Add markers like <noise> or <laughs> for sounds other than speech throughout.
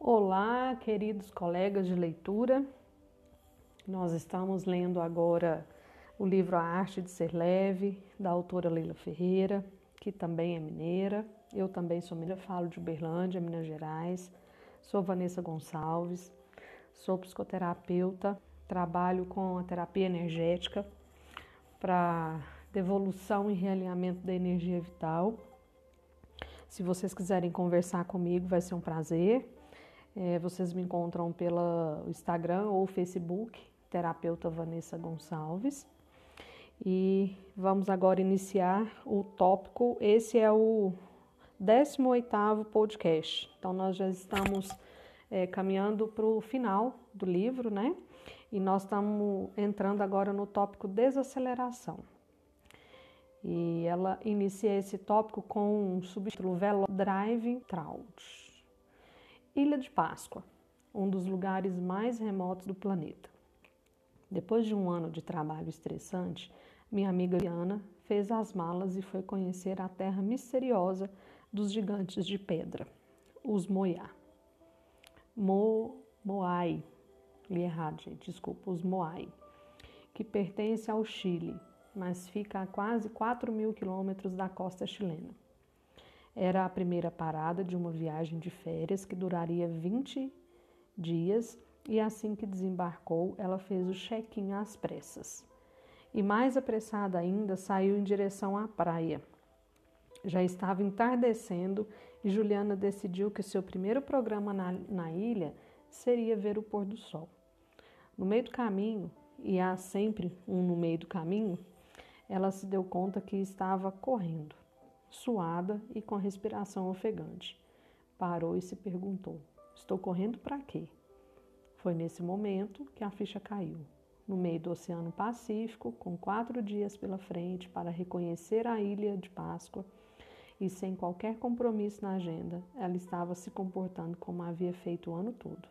Olá, queridos colegas de leitura. Nós estamos lendo agora o livro A Arte de Ser Leve, da autora Leila Ferreira, que também é mineira. Eu também sou mineira, falo de Uberlândia, Minas Gerais. Sou Vanessa Gonçalves, sou psicoterapeuta, trabalho com a terapia energética para devolução e realinhamento da energia vital. Se vocês quiserem conversar comigo, vai ser um prazer. É, vocês me encontram pelo Instagram ou Facebook, terapeuta Vanessa Gonçalves. E vamos agora iniciar o tópico. Esse é o 18º podcast. Então nós já estamos é, caminhando para o final do livro, né? E nós estamos entrando agora no tópico desaceleração. E ela inicia esse tópico com um subtítulo Velo Driving Trout. Ilha de Páscoa, um dos lugares mais remotos do planeta. Depois de um ano de trabalho estressante, minha amiga Diana fez as malas e foi conhecer a terra misteriosa dos gigantes de pedra, os Moiá. Mo, Moai, li errado, gente, desculpa, os Moai, que pertence ao Chile, mas fica a quase 4 mil quilômetros da costa chilena. Era a primeira parada de uma viagem de férias que duraria 20 dias e assim que desembarcou, ela fez o check-in às pressas. E mais apressada ainda, saiu em direção à praia. Já estava entardecendo e Juliana decidiu que seu primeiro programa na, na ilha seria ver o pôr do sol. No meio do caminho, e há sempre um no meio do caminho, ela se deu conta que estava correndo suada e com a respiração ofegante. Parou e se perguntou: Estou correndo para quê? Foi nesse momento que a ficha caiu. No meio do Oceano Pacífico, com quatro dias pela frente para reconhecer a ilha de Páscoa e sem qualquer compromisso na agenda, ela estava se comportando como havia feito o ano todo,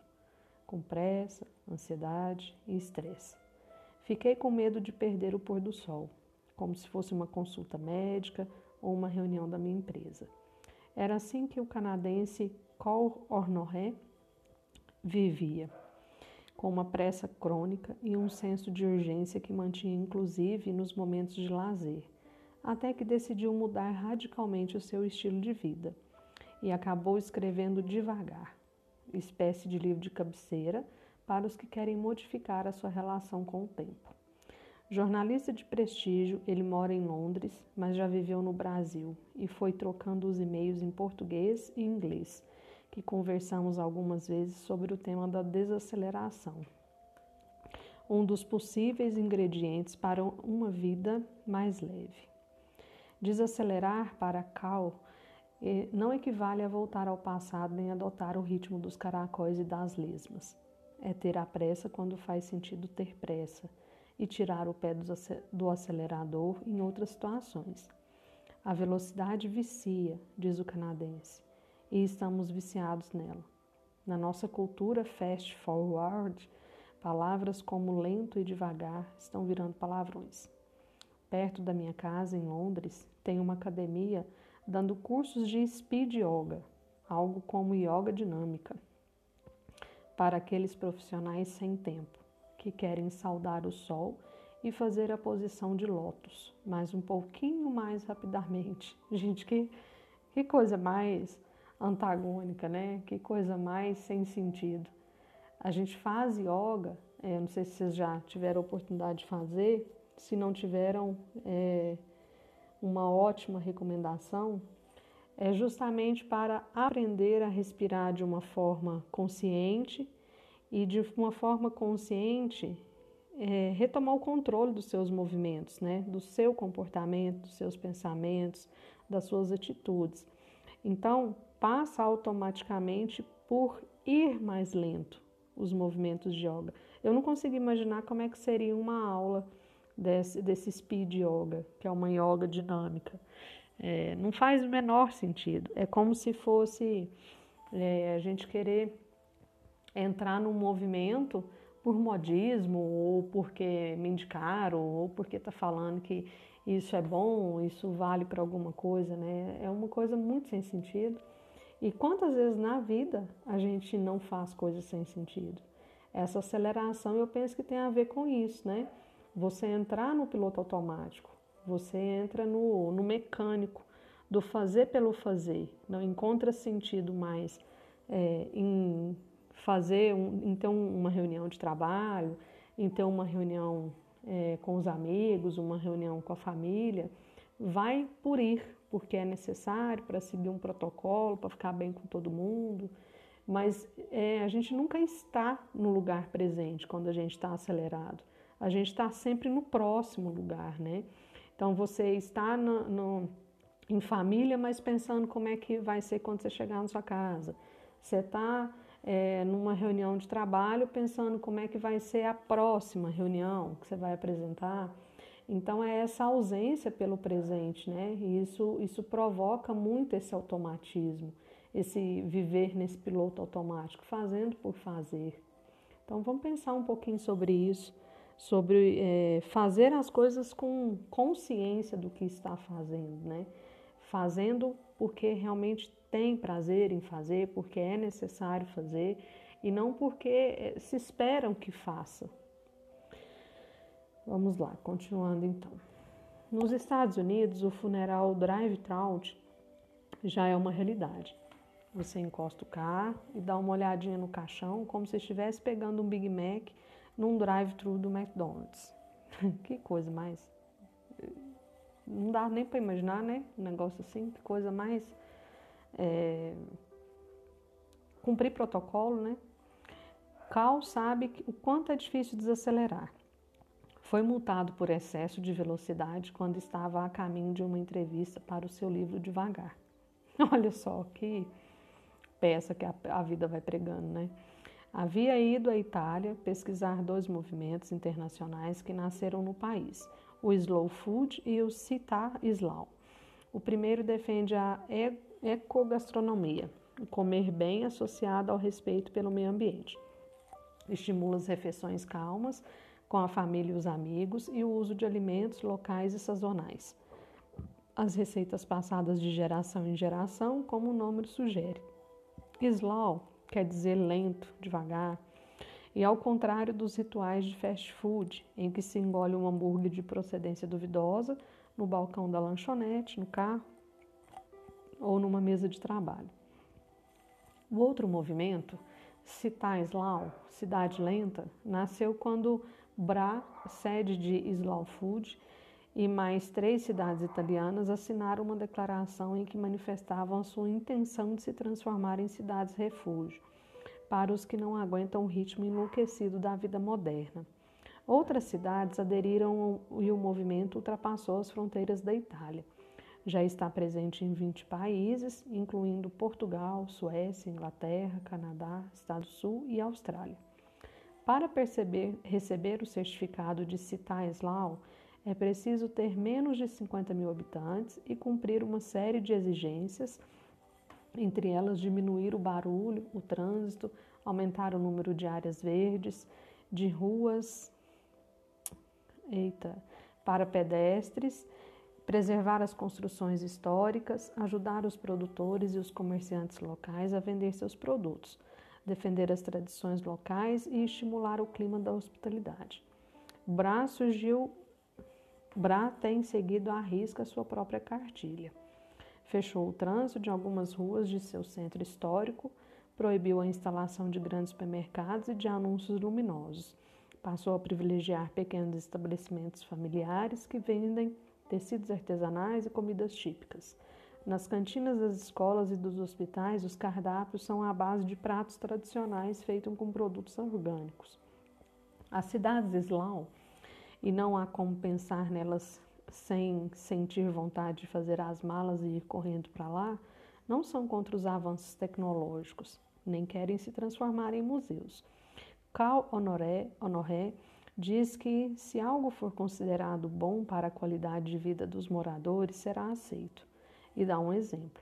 com pressa, ansiedade e estresse. Fiquei com medo de perder o pôr do sol, como se fosse uma consulta médica ou uma reunião da minha empresa. Era assim que o canadense Cole Ornoré vivia, com uma pressa crônica e um senso de urgência que mantinha inclusive nos momentos de lazer, até que decidiu mudar radicalmente o seu estilo de vida e acabou escrevendo devagar, espécie de livro de cabeceira para os que querem modificar a sua relação com o tempo. Jornalista de prestígio, ele mora em Londres, mas já viveu no Brasil e foi trocando os e-mails em português e inglês, que conversamos algumas vezes sobre o tema da desaceleração. Um dos possíveis ingredientes para uma vida mais leve. Desacelerar para Cal eh, não equivale a voltar ao passado nem adotar o ritmo dos caracóis e das lesmas. É ter a pressa quando faz sentido ter pressa e tirar o pé do acelerador em outras situações. A velocidade vicia, diz o canadense, e estamos viciados nela. Na nossa cultura fast forward, palavras como lento e devagar estão virando palavrões. Perto da minha casa, em Londres, tem uma academia dando cursos de speed yoga, algo como yoga dinâmica, para aqueles profissionais sem tempo que querem saudar o sol e fazer a posição de lótus, mas um pouquinho mais rapidamente. <laughs> Gente, que, que coisa mais antagônica, né? Que coisa mais sem sentido. A gente faz yoga, é, não sei se vocês já tiveram a oportunidade de fazer, se não tiveram, é, uma ótima recomendação é justamente para aprender a respirar de uma forma consciente e de uma forma consciente é, retomar o controle dos seus movimentos, né? do seu comportamento, dos seus pensamentos, das suas atitudes. Então, passa automaticamente por ir mais lento os movimentos de yoga. Eu não consigo imaginar como é que seria uma aula desse, desse speed yoga, que é uma yoga dinâmica. É, não faz o menor sentido. É como se fosse é, a gente querer entrar num movimento por modismo ou porque me indicaram ou porque está falando que isso é bom, isso vale para alguma coisa, né? É uma coisa muito sem sentido E quantas vezes na vida a gente não faz coisas sem sentido? Essa aceleração eu penso que tem a ver com isso, né? Você entrar no piloto automático, você entra no, no mecânico do fazer pelo fazer, não encontra sentido mais é, em fazer, um, ter uma reunião de trabalho, ter uma reunião é, com os amigos, uma reunião com a família, vai por ir, porque é necessário para seguir um protocolo, para ficar bem com todo mundo. Mas é, a gente nunca está no lugar presente quando a gente está acelerado. A gente está sempre no próximo lugar, né? Então você está no, no, em família, mas pensando como é que vai ser quando você chegar na sua casa. Você está é, numa reunião de trabalho pensando como é que vai ser a próxima reunião que você vai apresentar. Então é essa ausência pelo presente, né? E isso, isso provoca muito esse automatismo, esse viver nesse piloto automático, fazendo por fazer. Então vamos pensar um pouquinho sobre isso, sobre é, fazer as coisas com consciência do que está fazendo, né? Fazendo porque realmente tem prazer em fazer, porque é necessário fazer e não porque é, se esperam que faça. Vamos lá, continuando então. Nos Estados Unidos, o funeral drive-through já é uma realidade. Você encosta o carro e dá uma olhadinha no caixão, como se estivesse pegando um Big Mac num drive-thru do McDonald's. <laughs> que coisa mais. Não dá nem para imaginar, né? Um negócio assim, que coisa mais. É... Cumprir protocolo, né? Cal sabe o quanto é difícil desacelerar. Foi multado por excesso de velocidade quando estava a caminho de uma entrevista para o seu livro Devagar. <laughs> Olha só que peça que a, a vida vai pregando, né? Havia ido à Itália pesquisar dois movimentos internacionais que nasceram no país, o Slow Food e o Citar Slow. O primeiro defende a ecogastronomia, comer bem associado ao respeito pelo meio ambiente. Estimula as refeições calmas, com a família e os amigos e o uso de alimentos locais e sazonais. As receitas passadas de geração em geração, como o nome sugere. Slow quer dizer lento, devagar, e ao contrário dos rituais de fast food, em que se engole um hambúrguer de procedência duvidosa no balcão da lanchonete, no carro ou numa mesa de trabalho. O outro movimento, Citar Slow, Cidade Lenta, nasceu quando Bra, sede de Slow Food, e mais três cidades italianas assinaram uma declaração em que manifestavam a sua intenção de se transformar em cidades refúgio para os que não aguentam o ritmo enlouquecido da vida moderna. Outras cidades aderiram e o movimento ultrapassou as fronteiras da Itália. Já está presente em 20 países, incluindo Portugal, Suécia, Inglaterra, Canadá, Estados Sul e Austrália. Para perceber, receber o certificado de Citaeslau, é preciso ter menos de 50 mil habitantes e cumprir uma série de exigências, entre elas diminuir o barulho, o trânsito, aumentar o número de áreas verdes, de ruas eita, para pedestres, preservar as construções históricas, ajudar os produtores e os comerciantes locais a vender seus produtos defender as tradições locais e estimular o clima da hospitalidade. Bra surgiu, Bra tem seguido à risca sua própria cartilha. Fechou o trânsito de algumas ruas de seu centro histórico, proibiu a instalação de grandes supermercados e de anúncios luminosos. Passou a privilegiar pequenos estabelecimentos familiares que vendem tecidos artesanais e comidas típicas. Nas cantinas das escolas e dos hospitais, os cardápios são à base de pratos tradicionais feitos com produtos orgânicos. As cidades Islão, e não há como pensar nelas sem sentir vontade de fazer as malas e ir correndo para lá, não são contra os avanços tecnológicos, nem querem se transformar em museus. Cal Honoré, Honoré diz que se algo for considerado bom para a qualidade de vida dos moradores, será aceito e dá um exemplo.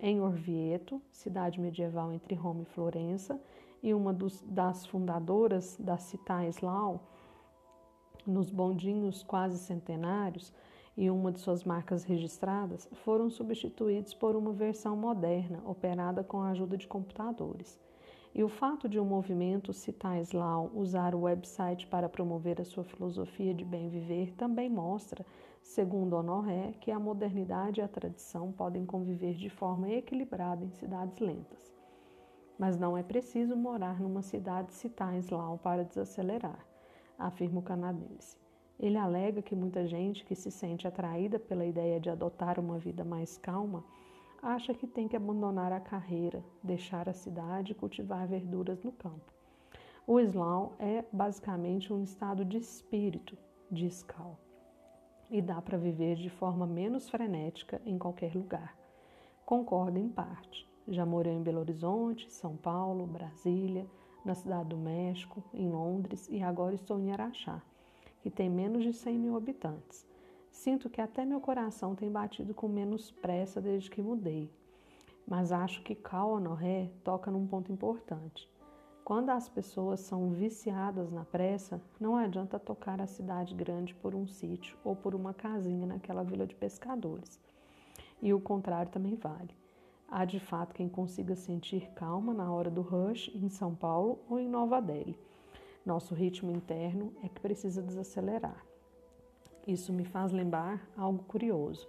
Em Orvieto, cidade medieval entre Roma e Florença, e uma dos, das fundadoras da Città Islau, nos bondinhos quase centenários, e uma de suas marcas registradas foram substituídos por uma versão moderna, operada com a ajuda de computadores. E o fato de um movimento citar usar o website para promover a sua filosofia de bem viver também mostra, segundo Honoré, que a modernidade e a tradição podem conviver de forma equilibrada em cidades lentas. Mas não é preciso morar numa cidade citar para desacelerar, afirma o canadense. Ele alega que muita gente que se sente atraída pela ideia de adotar uma vida mais calma acha que tem que abandonar a carreira, deixar a cidade e cultivar verduras no campo. O Islão é basicamente um estado de espírito, diz Cal, e dá para viver de forma menos frenética em qualquer lugar. Concordo em parte. Já morei em Belo Horizonte, São Paulo, Brasília, na Cidade do México, em Londres e agora estou em Araxá, que tem menos de 100 mil habitantes. Sinto que até meu coração tem batido com menos pressa desde que mudei. Mas acho que Cal Honoré toca num ponto importante. Quando as pessoas são viciadas na pressa, não adianta tocar a cidade grande por um sítio ou por uma casinha naquela vila de pescadores. E o contrário também vale. Há de fato quem consiga sentir calma na hora do rush em São Paulo ou em Nova Delhi. Nosso ritmo interno é que precisa desacelerar. Isso me faz lembrar algo curioso.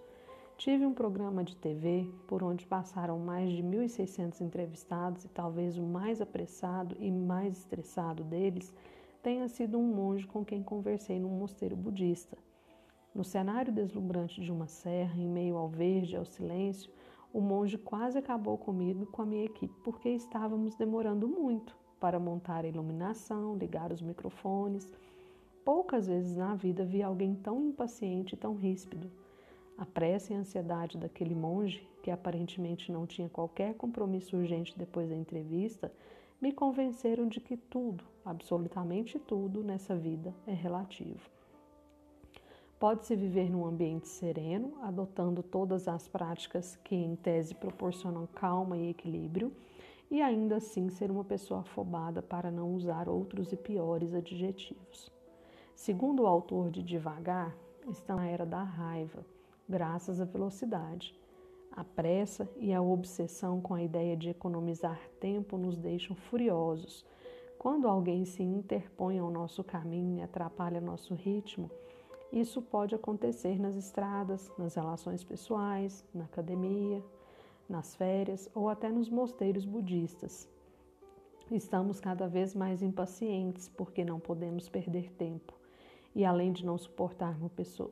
Tive um programa de TV por onde passaram mais de 1.600 entrevistados e talvez o mais apressado e mais estressado deles tenha sido um monge com quem conversei num mosteiro budista. No cenário deslumbrante de uma serra, em meio ao verde e ao silêncio, o monge quase acabou comigo e com a minha equipe porque estávamos demorando muito para montar a iluminação, ligar os microfones Poucas vezes na vida vi alguém tão impaciente e tão ríspido. A pressa e a ansiedade daquele monge, que aparentemente não tinha qualquer compromisso urgente depois da entrevista, me convenceram de que tudo, absolutamente tudo nessa vida é relativo. Pode-se viver num ambiente sereno, adotando todas as práticas que, em tese, proporcionam calma e equilíbrio, e ainda assim ser uma pessoa afobada para não usar outros e piores adjetivos. Segundo o autor de Devagar, está na era da raiva, graças à velocidade. A pressa e a obsessão com a ideia de economizar tempo nos deixam furiosos. Quando alguém se interpõe ao nosso caminho e atrapalha nosso ritmo, isso pode acontecer nas estradas, nas relações pessoais, na academia, nas férias ou até nos mosteiros budistas. Estamos cada vez mais impacientes porque não podemos perder tempo. E além de não suportarmos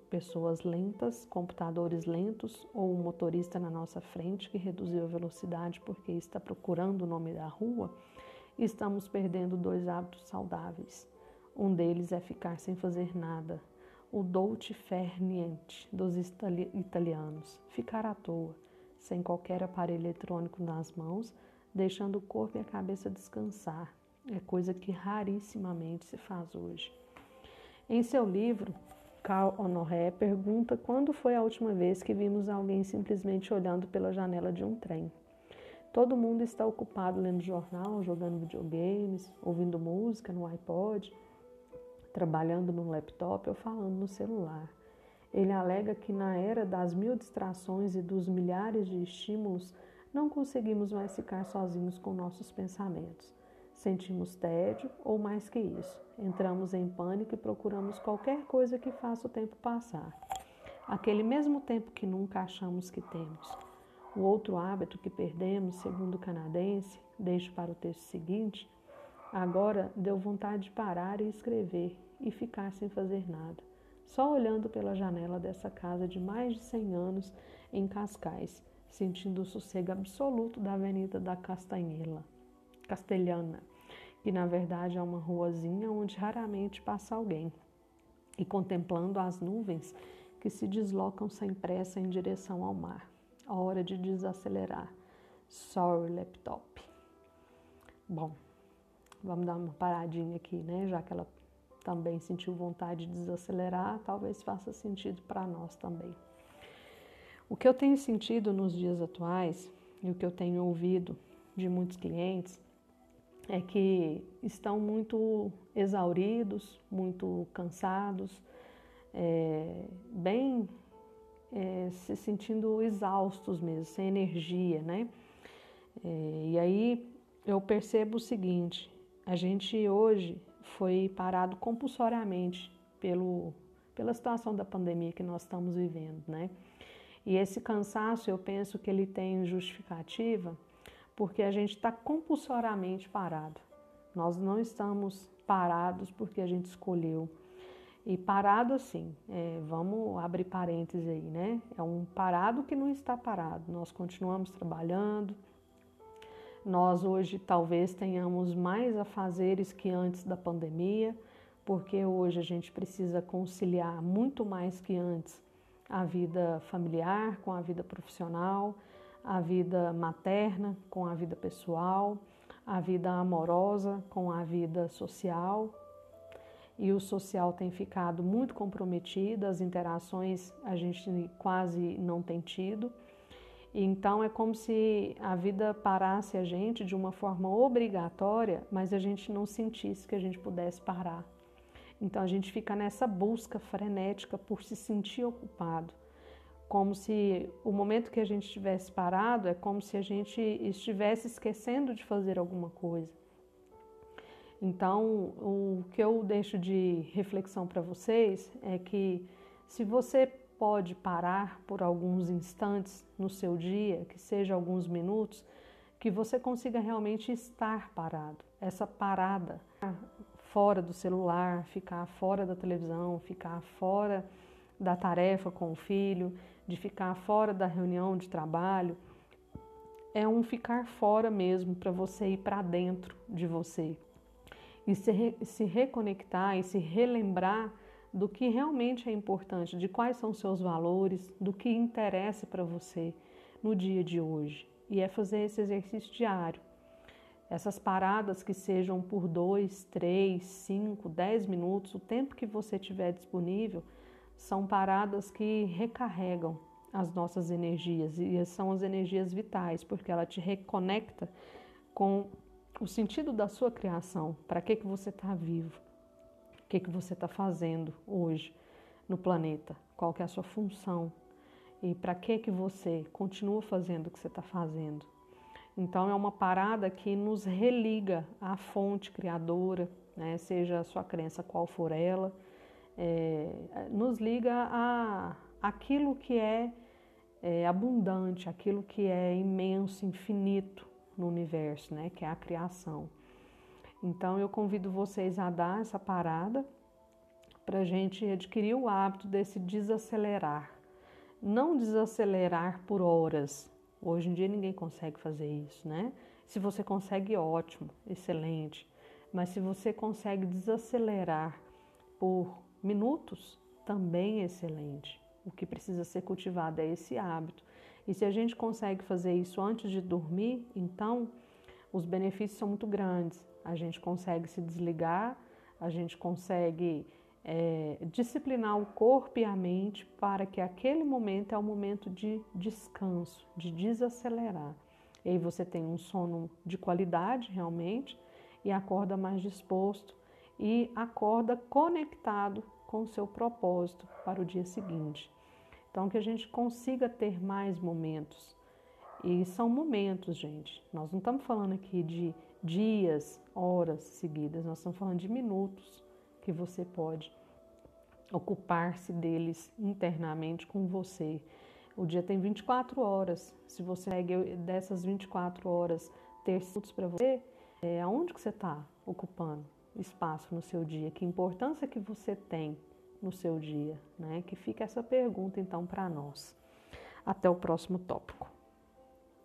pessoas lentas, computadores lentos ou um motorista na nossa frente que reduziu a velocidade porque está procurando o nome da rua, estamos perdendo dois hábitos saudáveis. Um deles é ficar sem fazer nada, o dolce fer niente dos italianos, ficar à toa, sem qualquer aparelho eletrônico nas mãos, deixando o corpo e a cabeça descansar. É coisa que rarissimamente se faz hoje. Em seu livro, Carl Honoré pergunta quando foi a última vez que vimos alguém simplesmente olhando pela janela de um trem. Todo mundo está ocupado lendo jornal, jogando videogames, ouvindo música no iPod, trabalhando no laptop ou falando no celular. Ele alega que na era das mil distrações e dos milhares de estímulos, não conseguimos mais ficar sozinhos com nossos pensamentos. Sentimos tédio ou mais que isso. Entramos em pânico e procuramos qualquer coisa que faça o tempo passar. Aquele mesmo tempo que nunca achamos que temos. O outro hábito que perdemos, segundo o canadense, deixo para o texto seguinte, agora deu vontade de parar e escrever e ficar sem fazer nada, só olhando pela janela dessa casa de mais de 100 anos em Cascais, sentindo o sossego absoluto da Avenida da Castanhela, Castelhana que na verdade é uma ruazinha onde raramente passa alguém, e contemplando as nuvens que se deslocam sem pressa em direção ao mar. A hora de desacelerar. Sorry, laptop. Bom, vamos dar uma paradinha aqui, né? Já que ela também sentiu vontade de desacelerar, talvez faça sentido para nós também. O que eu tenho sentido nos dias atuais e o que eu tenho ouvido de muitos clientes é que estão muito exauridos, muito cansados, é, bem é, se sentindo exaustos mesmo, sem energia, né? É, e aí eu percebo o seguinte: a gente hoje foi parado compulsoriamente pelo, pela situação da pandemia que nós estamos vivendo, né? E esse cansaço, eu penso que ele tem justificativa porque a gente está compulsoriamente parado. Nós não estamos parados porque a gente escolheu. E parado assim, é, vamos abrir parênteses aí, né? É um parado que não está parado. Nós continuamos trabalhando. Nós hoje talvez tenhamos mais afazeres que antes da pandemia, porque hoje a gente precisa conciliar muito mais que antes a vida familiar com a vida profissional, a vida materna com a vida pessoal, a vida amorosa com a vida social. E o social tem ficado muito comprometido, as interações a gente quase não tem tido. Então é como se a vida parasse a gente de uma forma obrigatória, mas a gente não sentisse que a gente pudesse parar. Então a gente fica nessa busca frenética por se sentir ocupado, como se o momento que a gente estivesse parado é como se a gente estivesse esquecendo de fazer alguma coisa. Então, o que eu deixo de reflexão para vocês é que se você pode parar por alguns instantes no seu dia, que seja alguns minutos, que você consiga realmente estar parado. Essa parada fora do celular, ficar fora da televisão, ficar fora da tarefa com o filho, de ficar fora da reunião de trabalho, é um ficar fora mesmo para você ir para dentro de você e se, re, se reconectar e se relembrar do que realmente é importante, de quais são seus valores, do que interessa para você no dia de hoje. E é fazer esse exercício diário essas paradas que sejam por dois, três, cinco, dez minutos, o tempo que você tiver disponível, são paradas que recarregam as nossas energias e são as energias vitais, porque ela te reconecta com o sentido da sua criação, para que, que você está vivo, o que, que você está fazendo hoje no planeta, qual que é a sua função e para que, que você continua fazendo o que você está fazendo. Então, é uma parada que nos religa à fonte criadora, né? seja a sua crença qual for ela, é, nos liga a aquilo que é, é, abundante, aquilo que é imenso, infinito no universo, né? que é a criação. Então, eu convido vocês a dar essa parada para a gente adquirir o hábito desse desacelerar. Não desacelerar por horas, Hoje em dia ninguém consegue fazer isso, né? Se você consegue, ótimo, excelente. Mas se você consegue desacelerar por minutos, também é excelente. O que precisa ser cultivado é esse hábito. E se a gente consegue fazer isso antes de dormir, então os benefícios são muito grandes. A gente consegue se desligar, a gente consegue é, disciplinar o corpo e a mente para que aquele momento é o momento de descanso, de desacelerar. E aí você tem um sono de qualidade realmente e acorda mais disposto e acorda conectado com o seu propósito para o dia seguinte. Então que a gente consiga ter mais momentos. E são momentos, gente. Nós não estamos falando aqui de dias, horas seguidas, nós estamos falando de minutos que você pode ocupar-se deles internamente com você. O dia tem 24 horas. Se você consegue dessas 24 horas ter minutos para você, é, aonde que você está ocupando espaço no seu dia? Que importância que você tem no seu dia? Né? Que fica essa pergunta então para nós. Até o próximo tópico.